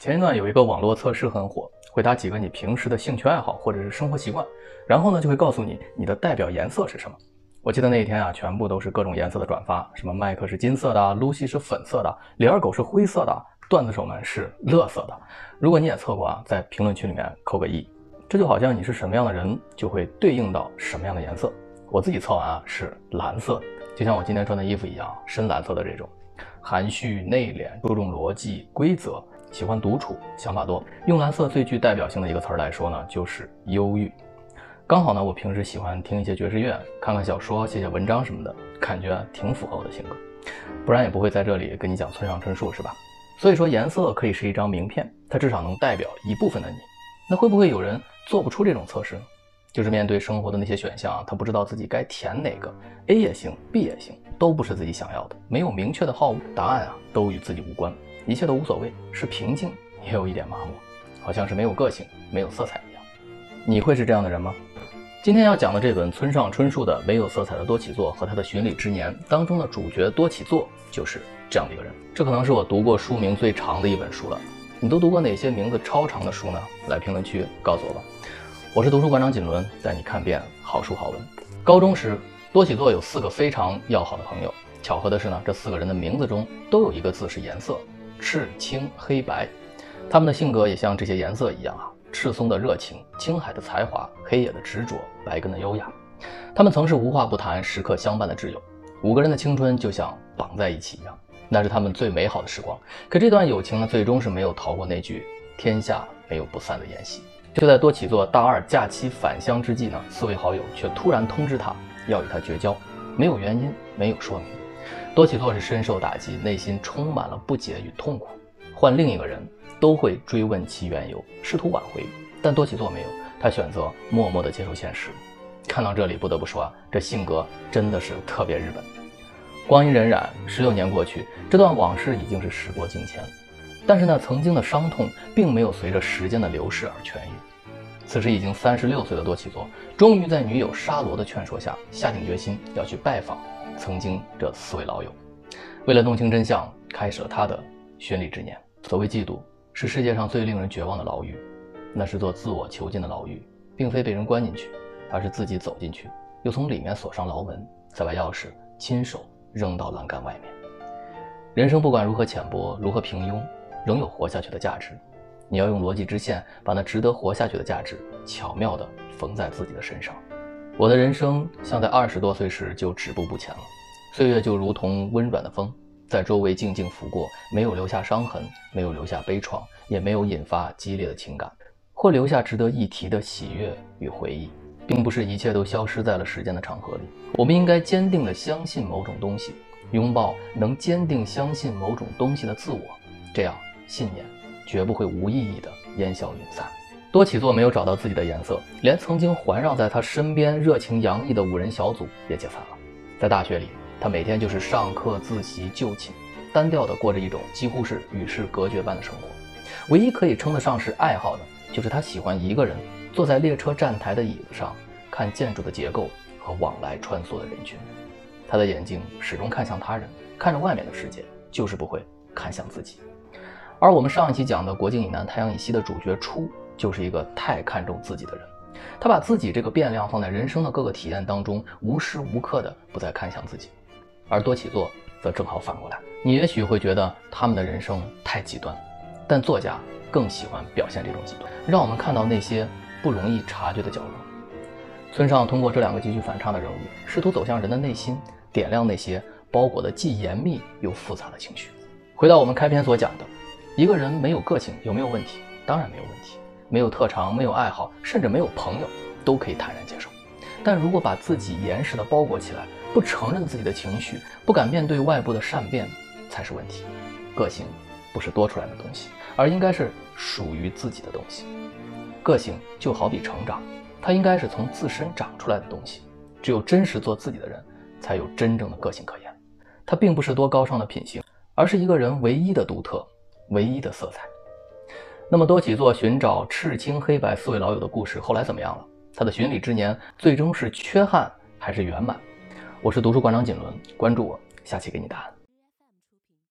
前一段有一个网络测试很火，回答几个你平时的兴趣爱好或者是生活习惯，然后呢就会告诉你你的代表颜色是什么。我记得那一天啊，全部都是各种颜色的转发，什么麦克是金色的露西是粉色的，李二狗是灰色的，段子手们是乐色的。如果你也测过啊，在评论区里面扣个一。这就好像你是什么样的人，就会对应到什么样的颜色。我自己测完啊是蓝色，就像我今天穿的衣服一样，深蓝色的这种，含蓄内敛，注重逻辑规则。喜欢独处，想法多。用蓝色最具代表性的一个词儿来说呢，就是忧郁。刚好呢，我平时喜欢听一些爵士乐，看看小说，写写文章什么的，感觉挺符合我的性格。不然也不会在这里跟你讲村上春树，是吧？所以说，颜色可以是一张名片，它至少能代表一部分的你。那会不会有人做不出这种测试呢？就是面对生活的那些选项，他不知道自己该填哪个，A 也行，B 也行，都不是自己想要的，没有明确的好恶，答案啊，都与自己无关。一切都无所谓，是平静，也有一点麻木，好像是没有个性、没有色彩一样。你会是这样的人吗？今天要讲的这本村上春树的没有色彩的多起作和他的巡礼之年当中的主角多起作就是这样的一个人。这可能是我读过书名最长的一本书了。你都读过哪些名字超长的书呢？来评论区告诉我吧。我是读书馆长锦纶，带你看遍好书好文。高中时，多起作有四个非常要好的朋友。巧合的是呢，这四个人的名字中都有一个字是颜色。赤青黑白，他们的性格也像这些颜色一样啊，赤松的热情，青海的才华，黑野的执着，白根的优雅。他们曾是无话不谈、时刻相伴的挚友，五个人的青春就像绑在一起一样，那是他们最美好的时光。可这段友情呢，最终是没有逃过那句“天下没有不散的宴席”。就在多起作大二假期返乡之际呢，四位好友却突然通知他要与他绝交，没有原因，没有说明。多起作是深受打击，内心充满了不解与痛苦。换另一个人都会追问其缘由，试图挽回，但多起作没有，他选择默默地接受现实。看到这里，不得不说啊，这性格真的是特别日本。光阴荏苒，十六年过去，这段往事已经是时过境迁。但是那曾经的伤痛，并没有随着时间的流逝而痊愈。此时已经三十六岁的多起佐，终于在女友沙罗的劝说下，下定决心要去拜访。曾经这四位老友，为了弄清真相，开始了他的寻礼之年。所谓嫉妒，是世界上最令人绝望的牢狱，那是座自我囚禁的牢狱，并非被人关进去，而是自己走进去，又从里面锁上牢门，再把钥匙亲手扔到栏杆外面。人生不管如何浅薄，如何平庸，仍有活下去的价值。你要用逻辑支线，把那值得活下去的价值巧妙地缝在自己的身上。我的人生像在二十多岁时就止步不前了，岁月就如同温软的风，在周围静静拂过，没有留下伤痕，没有留下悲怆，也没有引发激烈的情感，或留下值得一提的喜悦与回忆，并不是一切都消失在了时间的长河里。我们应该坚定地相信某种东西，拥抱能坚定相信某种东西的自我，这样信念绝不会无意义的烟消云散。多起作没有找到自己的颜色，连曾经环绕在他身边、热情洋溢的五人小组也解散了。在大学里，他每天就是上课、自习、就寝，单调地过着一种几乎是与世隔绝般的生活。唯一可以称得上是爱好的，就是他喜欢一个人坐在列车站台的椅子上，看建筑的结构和往来穿梭的人群。他的眼睛始终看向他人，看着外面的世界，就是不会看向自己。而我们上一期讲的“国境以南，太阳以西”的主角初。就是一个太看重自己的人，他把自己这个变量放在人生的各个体验当中，无时无刻的不再看向自己。而多起作则正好反过来，你也许会觉得他们的人生太极端，但作家更喜欢表现这种极端，让我们看到那些不容易察觉的角落。村上通过这两个极具反差的人物，试图走向人的内心，点亮那些包裹的既严密又复杂的情绪。回到我们开篇所讲的，一个人没有个性有没有问题？当然没有问题。没有特长，没有爱好，甚至没有朋友，都可以坦然接受。但如果把自己严实的包裹起来，不承认自己的情绪，不敢面对外部的善变，才是问题。个性不是多出来的东西，而应该是属于自己的东西。个性就好比成长，它应该是从自身长出来的东西。只有真实做自己的人，才有真正的个性可言。它并不是多高尚的品行，而是一个人唯一的独特，唯一的色彩。那么多起作寻找赤青黑白四位老友的故事，后来怎么样了？他的寻礼之年最终是缺憾还是圆满？我是读书馆长锦纶，关注我，下期给你答案。